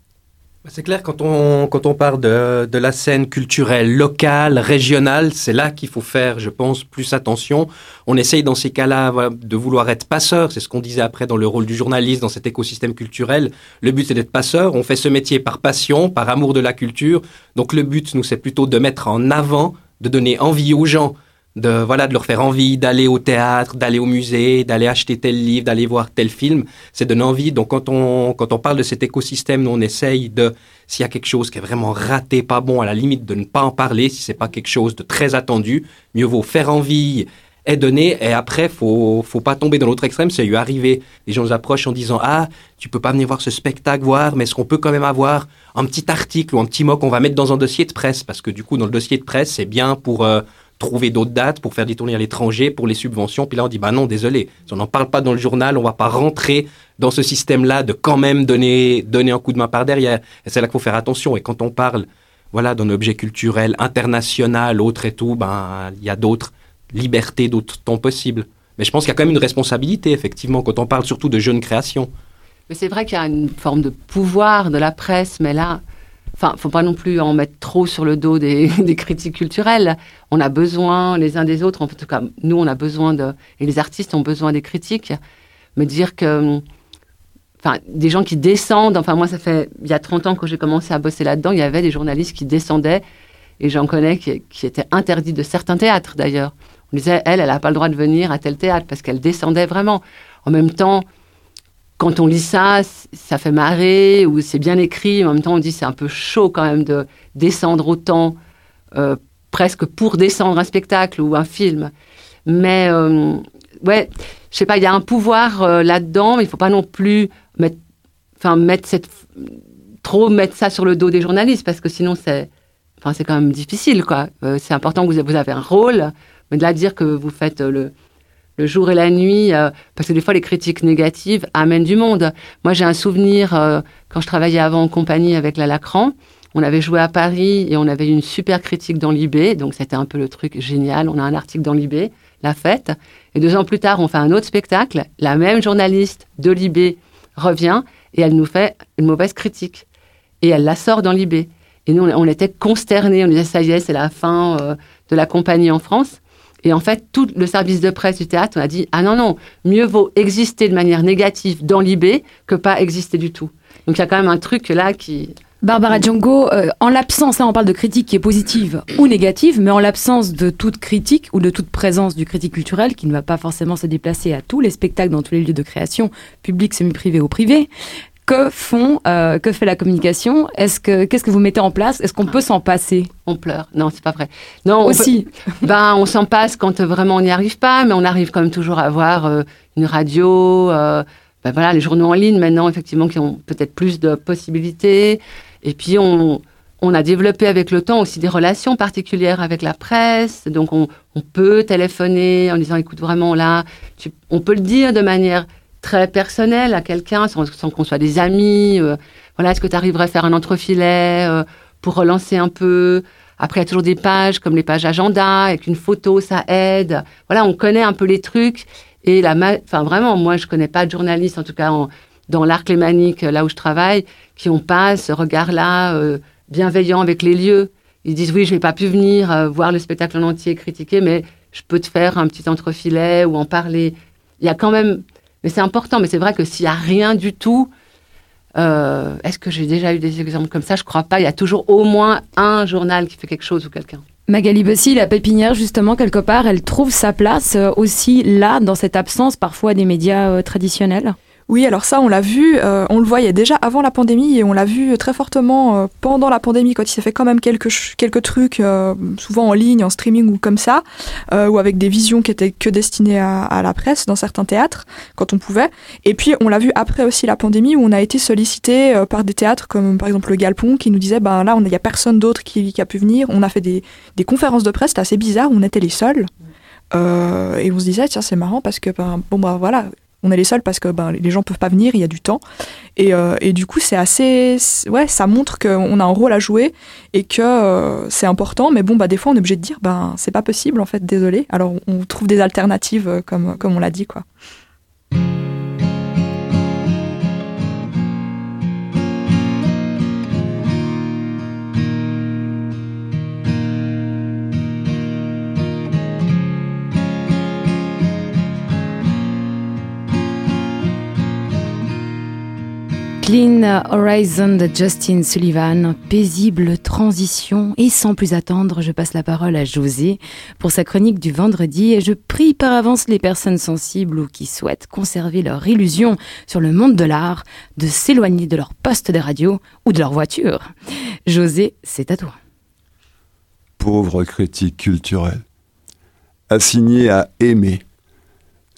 C'est clair, quand on, quand on parle de, de la scène culturelle locale, régionale, c'est là qu'il faut faire, je pense, plus attention. On essaye dans ces cas-là voilà, de vouloir être passeur, c'est ce qu'on disait après dans le rôle du journaliste, dans cet écosystème culturel. Le but, c'est d'être passeur. On fait ce métier par passion, par amour de la culture. Donc le but, nous, c'est plutôt de mettre en avant, de donner envie aux gens de voilà de leur faire envie d'aller au théâtre, d'aller au musée, d'aller acheter tel livre, d'aller voir tel film, c'est donner envie. Donc quand on quand on parle de cet écosystème, on essaye de s'il y a quelque chose qui est vraiment raté, pas bon, à la limite de ne pas en parler. Si c'est pas quelque chose de très attendu, mieux vaut faire envie est donné et après faut faut pas tomber dans l'autre extrême. C'est eu arrivé. Les gens nous approchent en disant ah tu peux pas venir voir ce spectacle voir mais est-ce qu'on peut quand même avoir un petit article ou un petit mot qu'on va mettre dans un dossier de presse. Parce que du coup dans le dossier de presse c'est bien pour euh, trouver d'autres dates pour faire des tournées à l'étranger, pour les subventions. Puis là, on dit, bah non, désolé, si on n'en parle pas dans le journal, on va pas rentrer dans ce système-là de quand même donner, donner un coup de main par derrière. C'est là qu'il faut faire attention. Et quand on parle, voilà, d'un objet culturel international, autre et tout, ben, il y a d'autres libertés, d'autres temps possibles. Mais je pense qu'il y a quand même une responsabilité, effectivement, quand on parle surtout de jeunes créations. Mais c'est vrai qu'il y a une forme de pouvoir de la presse, mais là, Enfin, faut pas non plus en mettre trop sur le dos <laughs> des, critiques culturelles. On a besoin les uns des autres, en tout cas, nous, on a besoin de, et les artistes ont besoin des critiques. Me dire que, enfin, des gens qui descendent, enfin, moi, ça fait, il y a 30 ans que j'ai commencé à bosser là-dedans, il y avait des journalistes qui descendaient, et j'en connais qui, qui étaient interdits de certains théâtres, d'ailleurs. On disait, elle, elle n'a pas le droit de venir à tel théâtre, parce qu'elle descendait vraiment. En même temps, quand on lit ça, ça fait marrer ou c'est bien écrit. En même temps, on dit c'est un peu chaud quand même de descendre autant, euh, presque pour descendre un spectacle ou un film. Mais euh, ouais, je sais pas, il y a un pouvoir euh, là-dedans, mais il faut pas non plus enfin mettre trop mettre ça sur le dos des journalistes parce que sinon c'est, enfin c'est quand même difficile quoi. c'est important que vous, vous avez un rôle, mais de là dire que vous faites le le jour et la nuit, euh, parce que des fois les critiques négatives amènent du monde. Moi j'ai un souvenir euh, quand je travaillais avant en compagnie avec la Lacran, on avait joué à Paris et on avait une super critique dans l'IB, donc c'était un peu le truc génial. On a un article dans l'IB, la fête, et deux ans plus tard on fait un autre spectacle, la même journaliste de l'IB revient et elle nous fait une mauvaise critique et elle la sort dans l'IB. Et nous on, était consternés, on disait ça y est c'est la fin euh, de la compagnie en France. Et en fait, tout le service de presse du théâtre, on a dit ah non non, mieux vaut exister de manière négative dans l'IB que pas exister du tout. Donc il y a quand même un truc là qui Barbara Django, euh, en l'absence, là on parle de critique qui est positive ou négative, mais en l'absence de toute critique ou de toute présence du critique culturel qui ne va pas forcément se déplacer à tous les spectacles dans tous les lieux de création, public, semi-privé ou privé, que font, euh, que fait la communication? Est-ce que qu'est-ce que vous mettez en place? Est-ce qu'on peut s'en passer? On pleure. Non, c'est pas vrai. Non, aussi. On ben, on s'en passe quand vraiment on n'y arrive pas, mais on arrive quand même toujours à avoir euh, une radio. Euh, ben voilà, les journaux en ligne maintenant, effectivement, qui ont peut-être plus de possibilités. Et puis on on a développé avec le temps aussi des relations particulières avec la presse. Donc on, on peut téléphoner en disant écoute vraiment là, tu, on peut le dire de manière très personnel à quelqu'un sans, qu'on soit des amis. Euh, voilà, est-ce que tu arriverais à faire un entrefilet euh, pour relancer un peu? Après, il y a toujours des pages comme les pages agenda avec une photo, ça aide. Voilà, on connaît un peu les trucs. Et la, enfin vraiment, moi, je connais pas de journalistes, en tout cas dans l'art lémanique, là où je travaille, qui ont pas ce regard-là euh, bienveillant avec les lieux. Ils disent oui, je n'ai pas pu venir euh, voir le spectacle en entier, critiquer, mais je peux te faire un petit entrefilet ou en parler. Il y a quand même mais c'est important, mais c'est vrai que s'il n'y a rien du tout, euh, est-ce que j'ai déjà eu des exemples comme ça? Je crois pas. Il y a toujours au moins un journal qui fait quelque chose ou quelqu'un. Magali Bessy, la pépinière, justement, quelque part, elle trouve sa place euh, aussi là, dans cette absence parfois des médias euh, traditionnels oui, alors ça, on l'a vu, euh, on le voyait déjà avant la pandémie et on l'a vu très fortement euh, pendant la pandémie quand il s'est fait quand même quelques, quelques trucs, euh, souvent en ligne, en streaming ou comme ça, ou avec des visions qui étaient que destinées à, la presse dans certains théâtres, quand on pouvait. Et puis, on l'a vu après aussi la pandémie où on a été sollicité par des théâtres comme par exemple le Galpon qui nous disait, ben là, il n'y a personne d'autre qui, a pu venir. On a fait des, conférences de presse, c'était assez bizarre, on était les seuls. et on se disait, tiens, c'est marrant parce que, ben, bon, ben voilà, on est les seuls parce que ben, les gens peuvent pas venir, il y a du temps. Et, euh, et du coup, c'est assez. Ouais, ça montre qu'on a un rôle à jouer et que euh, c'est important. Mais bon, bah, des fois, on est obligé de dire, ben, c'est pas possible, en fait, désolé. Alors, on trouve des alternatives, euh, comme, comme on l'a dit, quoi. Clean Horizon de Justin Sullivan, paisible transition et sans plus attendre, je passe la parole à José pour sa chronique du vendredi et je prie par avance les personnes sensibles ou qui souhaitent conserver leur illusion sur le monde de l'art de s'éloigner de leur poste de radio ou de leur voiture. José, c'est à toi. Pauvre critique culturelle, assigné à aimer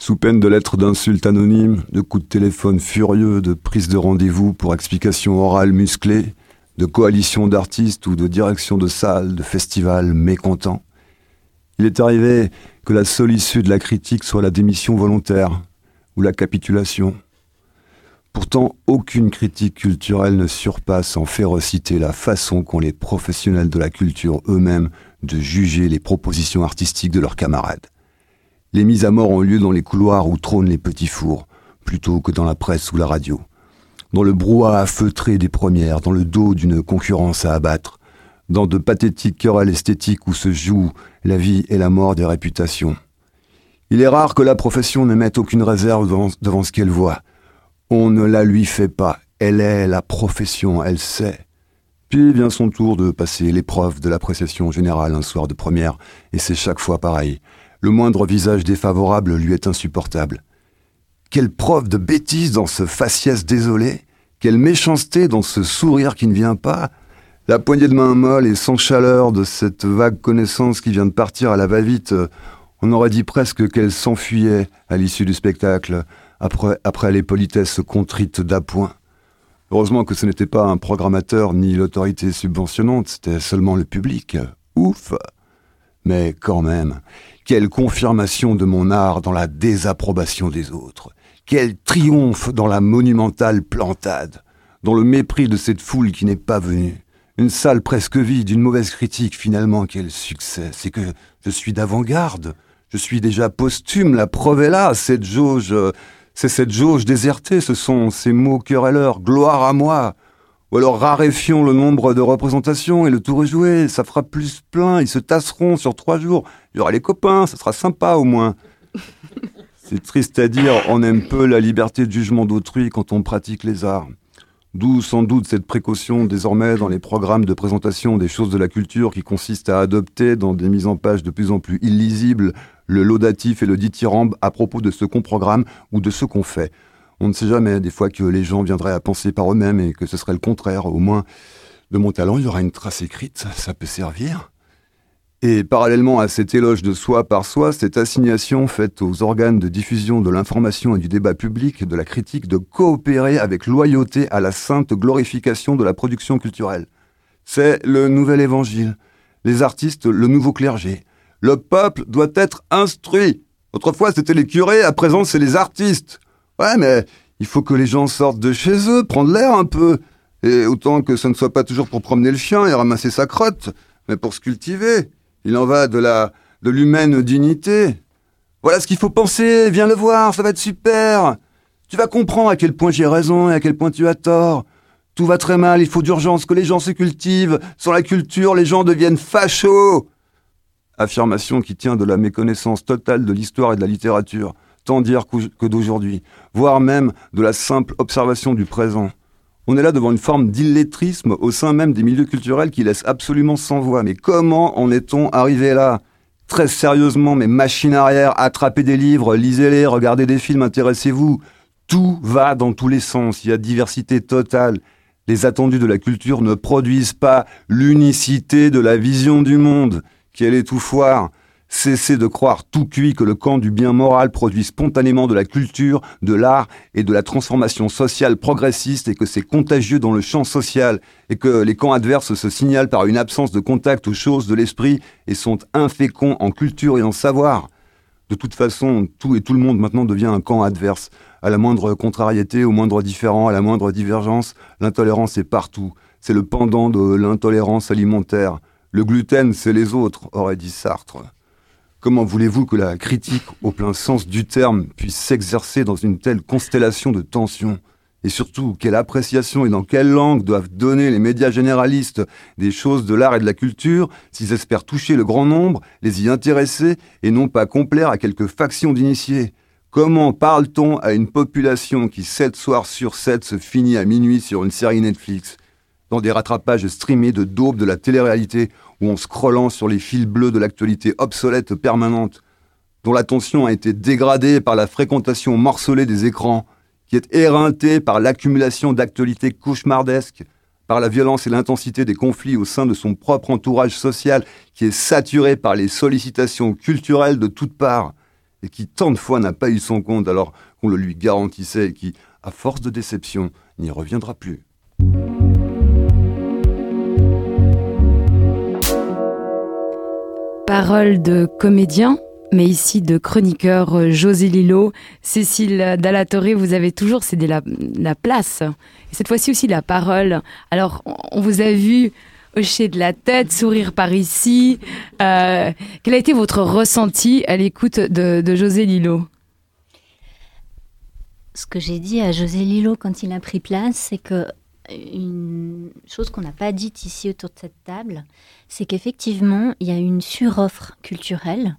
sous peine de lettres d'insultes anonymes, de coups de téléphone furieux, de prises de rendez-vous pour explications orales musclées, de coalitions d'artistes ou de directions de salles, de festivals mécontents. Il est arrivé que la seule issue de la critique soit la démission volontaire ou la capitulation. Pourtant, aucune critique culturelle ne surpasse en férocité la façon qu'ont les professionnels de la culture eux-mêmes de juger les propositions artistiques de leurs camarades. Les mises à mort ont lieu dans les couloirs où trônent les petits fours, plutôt que dans la presse ou la radio. Dans le brouhaha feutré des premières, dans le dos d'une concurrence à abattre, dans de pathétiques querelles esthétiques où se jouent la vie et la mort des réputations. Il est rare que la profession ne mette aucune réserve devant, devant ce qu'elle voit. On ne la lui fait pas. Elle est la profession, elle sait. Puis vient son tour de passer l'épreuve de l'appréciation générale un soir de première, et c'est chaque fois pareil. Le moindre visage défavorable lui est insupportable. Quelle preuve de bêtise dans ce faciès désolé, quelle méchanceté dans ce sourire qui ne vient pas, la poignée de main molle et sans chaleur de cette vague connaissance qui vient de partir à la va-vite, on aurait dit presque qu'elle s'enfuyait à l'issue du spectacle, après, après les politesses contrites d'appoint. Heureusement que ce n'était pas un programmateur ni l'autorité subventionnante, c'était seulement le public. Ouf Mais quand même, quelle confirmation de mon art dans la désapprobation des autres. Quel triomphe dans la monumentale plantade, dans le mépris de cette foule qui n'est pas venue. Une salle presque vide, une mauvaise critique, finalement, quel succès. C'est que je suis d'avant-garde. Je suis déjà posthume, la preuve est là, cette jauge, c'est cette jauge désertée, ce sont ces mots querelleurs, gloire à moi. Ou alors raréfions le nombre de représentations et le tour est joué, ça fera plus plein, ils se tasseront sur trois jours. Il y aura les copains, ça sera sympa au moins. <laughs> C'est triste à dire, on aime peu la liberté de jugement d'autrui quand on pratique les arts. D'où sans doute cette précaution désormais dans les programmes de présentation des choses de la culture qui consiste à adopter dans des mises en page de plus en plus illisibles le laudatif et le dithyrambe à propos de ce qu'on programme ou de ce qu'on fait. On ne sait jamais, des fois que les gens viendraient à penser par eux-mêmes et que ce serait le contraire. Au moins, de mon talent, il y aura une trace écrite, ça peut servir. Et parallèlement à cet éloge de soi par soi, cette assignation faite aux organes de diffusion de l'information et du débat public de la critique de coopérer avec loyauté à la sainte glorification de la production culturelle. C'est le nouvel évangile. Les artistes, le nouveau clergé. Le peuple doit être instruit. Autrefois, c'était les curés, à présent, c'est les artistes. Ouais, mais il faut que les gens sortent de chez eux, prendre l'air un peu. Et autant que ce ne soit pas toujours pour promener le chien et ramasser sa crotte, mais pour se cultiver. Il en va de la, de l'humaine dignité. Voilà ce qu'il faut penser, viens le voir, ça va être super. Tu vas comprendre à quel point j'ai raison et à quel point tu as tort. Tout va très mal, il faut d'urgence que les gens se cultivent. Sans la culture, les gens deviennent fachos. Affirmation qui tient de la méconnaissance totale de l'histoire et de la littérature tant dire que d'aujourd'hui, voire même de la simple observation du présent. On est là devant une forme d'illettrisme au sein même des milieux culturels qui laisse absolument sans voix. Mais comment en est-on arrivé là? Très sérieusement, mais machine arrière, attrapez des livres, lisez-les, regardez des films, intéressez-vous. Tout va dans tous les sens, il y a diversité totale. Les attendus de la culture ne produisent pas l'unicité de la vision du monde, qui est. Cessez de croire tout cuit que le camp du bien moral produit spontanément de la culture, de l'art et de la transformation sociale progressiste et que c'est contagieux dans le champ social et que les camps adverses se signalent par une absence de contact aux choses de l'esprit et sont inféconds en culture et en savoir. De toute façon, tout et tout le monde maintenant devient un camp adverse. À la moindre contrariété, au moindre différent, à la moindre divergence, l'intolérance est partout. C'est le pendant de l'intolérance alimentaire. Le gluten, c'est les autres, aurait dit Sartre. Comment voulez-vous que la critique, au plein sens du terme, puisse s'exercer dans une telle constellation de tensions? Et surtout, quelle appréciation et dans quelle langue doivent donner les médias généralistes des choses de l'art et de la culture s'ils espèrent toucher le grand nombre, les y intéresser et non pas complaire à quelques factions d'initiés? Comment parle-t-on à une population qui, sept soirs sur sept, se finit à minuit sur une série Netflix? Dans des rattrapages streamés de daubes de la télé-réalité ou en scrollant sur les fils bleus de l'actualité obsolète permanente, dont l'attention a été dégradée par la fréquentation morcelée des écrans, qui est éreintée par l'accumulation d'actualités cauchemardesques, par la violence et l'intensité des conflits au sein de son propre entourage social, qui est saturé par les sollicitations culturelles de toutes parts, et qui tant de fois n'a pas eu son compte alors qu'on le lui garantissait et qui, à force de déception, n'y reviendra plus. Parole de comédien, mais ici de chroniqueur euh, José Lillo, Cécile Dallatoré, vous avez toujours cédé la, la place. Et cette fois-ci aussi la parole. Alors, on vous a vu hocher de la tête, sourire par ici. Euh, quel a été votre ressenti à l'écoute de, de José Lillo Ce que j'ai dit à José Lillo quand il a pris place, c'est que une chose qu'on n'a pas dite ici autour de cette table, c'est qu'effectivement, il y a une suroffre culturelle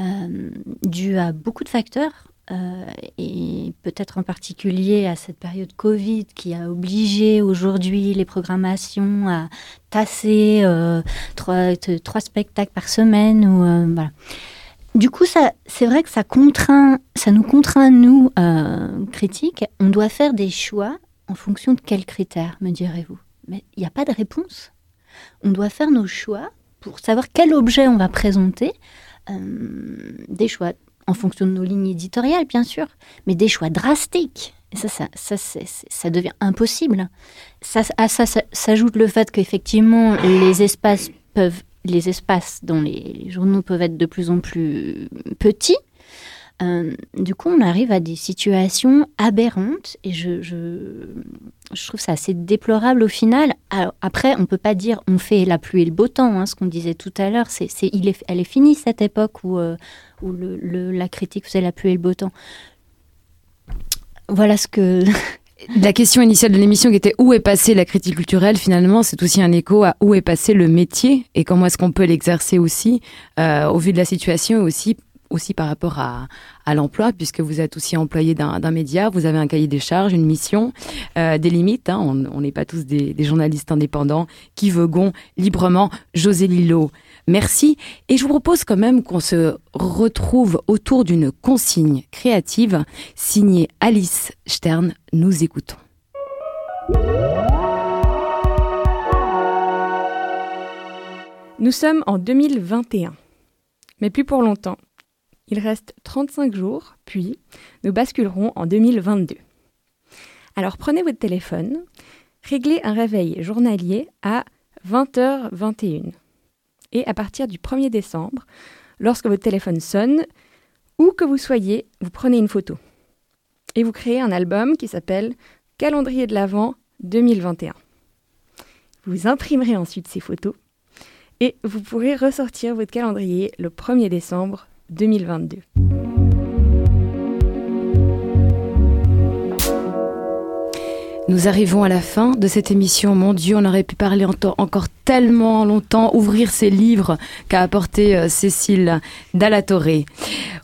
euh, due à beaucoup de facteurs, euh, et peut-être en particulier à cette période Covid qui a obligé aujourd'hui les programmations à tasser euh, trois, spectacles par semaine. Ou. Du coup, ça, c'est vrai que ça contraint, ça nous contraint nous critiques. On doit faire des choix en fonction de quels critères, me direz-vous Mais il n'y a pas de réponse. On doit faire nos choix pour savoir quel objet on va présenter. Euh, des choix en fonction de nos lignes éditoriales, bien sûr, mais des choix drastiques. Et ça, ça, ça, ça devient impossible. Ça, à ça, s'ajoute le fait qu'effectivement, les espaces peuvent, les espaces dans les journaux peuvent être de plus en plus petits. Euh, du coup, on arrive à des situations aberrantes et je, trouve ça assez déplorable au final. Après, on ne peut pas dire on fait la pluie et le beau temps, hein, ce qu'on disait tout à l'heure. C'est, il est, elle est finie cette époque où, euh, où le, la critique faisait la pluie et le beau temps. Voilà ce que. <laughs> La question initiale de l'émission qui était où est passée la critique culturelle, finalement, c'est aussi un écho à où est passé le métier et comment est-ce qu'on peut l'exercer aussi euh, au vu de la situation et aussi aussi par rapport à, l'emploi, puisque vous êtes aussi employé d'un média, vous avez un cahier des charges, une mission, euh, des limites. Hein, on n'est pas tous des, des, journalistes indépendants qui voguons librement. José Lillo, merci. Et je vous propose quand même qu'on se retrouve autour d'une consigne créative signée Alice Stern. Nous écoutons. Nous sommes en 2021, mais plus pour longtemps. Il reste 35 jours, puis nous basculerons en 2022. Alors prenez votre téléphone, réglez un réveil journalier à 20h21. Et à partir du 1er décembre, lorsque votre téléphone sonne, où que vous soyez, vous prenez une photo. Et vous créez un album qui s'appelle Calendrier de l'Avent 2021. Vous imprimerez ensuite ces photos et vous pourrez ressortir votre calendrier le 1er décembre 2022. Nous arrivons à la fin de cette émission. Mon Dieu, on aurait pu parler encore tellement longtemps, ouvrir ces livres qu'a apporté euh, Cécile Dallatoré.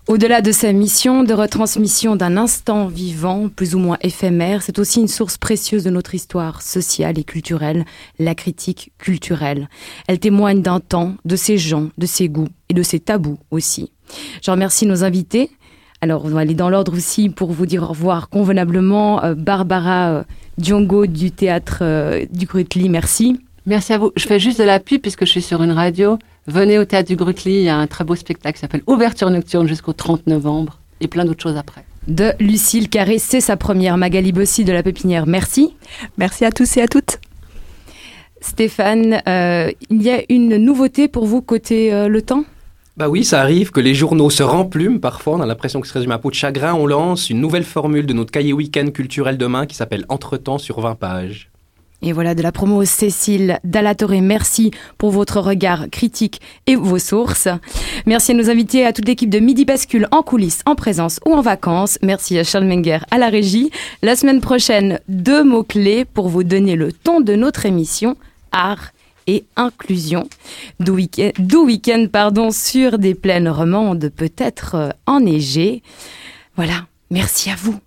Au-delà de sa mission de retransmission d'un instant vivant, plus ou moins éphémère, c'est aussi une source précieuse de notre histoire sociale et culturelle, la critique culturelle. Elle témoigne d'un temps, de ses gens, de ses goûts et de ses tabous aussi. Je remercie nos invités. Alors, on va aller dans l'ordre aussi pour vous dire au revoir convenablement. Euh, Barbara euh, Diongo du théâtre euh, du Grutli, merci. Merci à vous. Je fais juste de la pub puisque je suis sur une radio. Venez au théâtre du Grutli, il y a un très beau spectacle qui s'appelle Ouverture nocturne jusqu'au 30 novembre et plein d'autres choses après. De Lucille Carré, c'est sa première. Magali Bossi de la Pépinière, merci. Merci à tous et à toutes. Stéphane, euh, il y a une nouveauté pour vous côté euh, Le Temps? Bah oui, ça arrive que les journaux se remplument parfois, on a l'impression que se résume à peau de chagrin. On lance une nouvelle formule de notre cahier week-end culturel demain qui s'appelle Entretemps sur 20 pages. Et voilà de la promo Cécile Dallatoré. Merci pour votre regard critique et vos sources. Merci à nos invités, à toute l'équipe de Midi Bascule en coulisses, en présence ou en vacances. Merci à Charles Menger à la régie. La semaine prochaine, deux mots-clés pour vous donner le ton de notre émission, art et inclusion. D'où week-end, pardon, sur des plaines romandes peut-être enneigées. Voilà, merci à vous.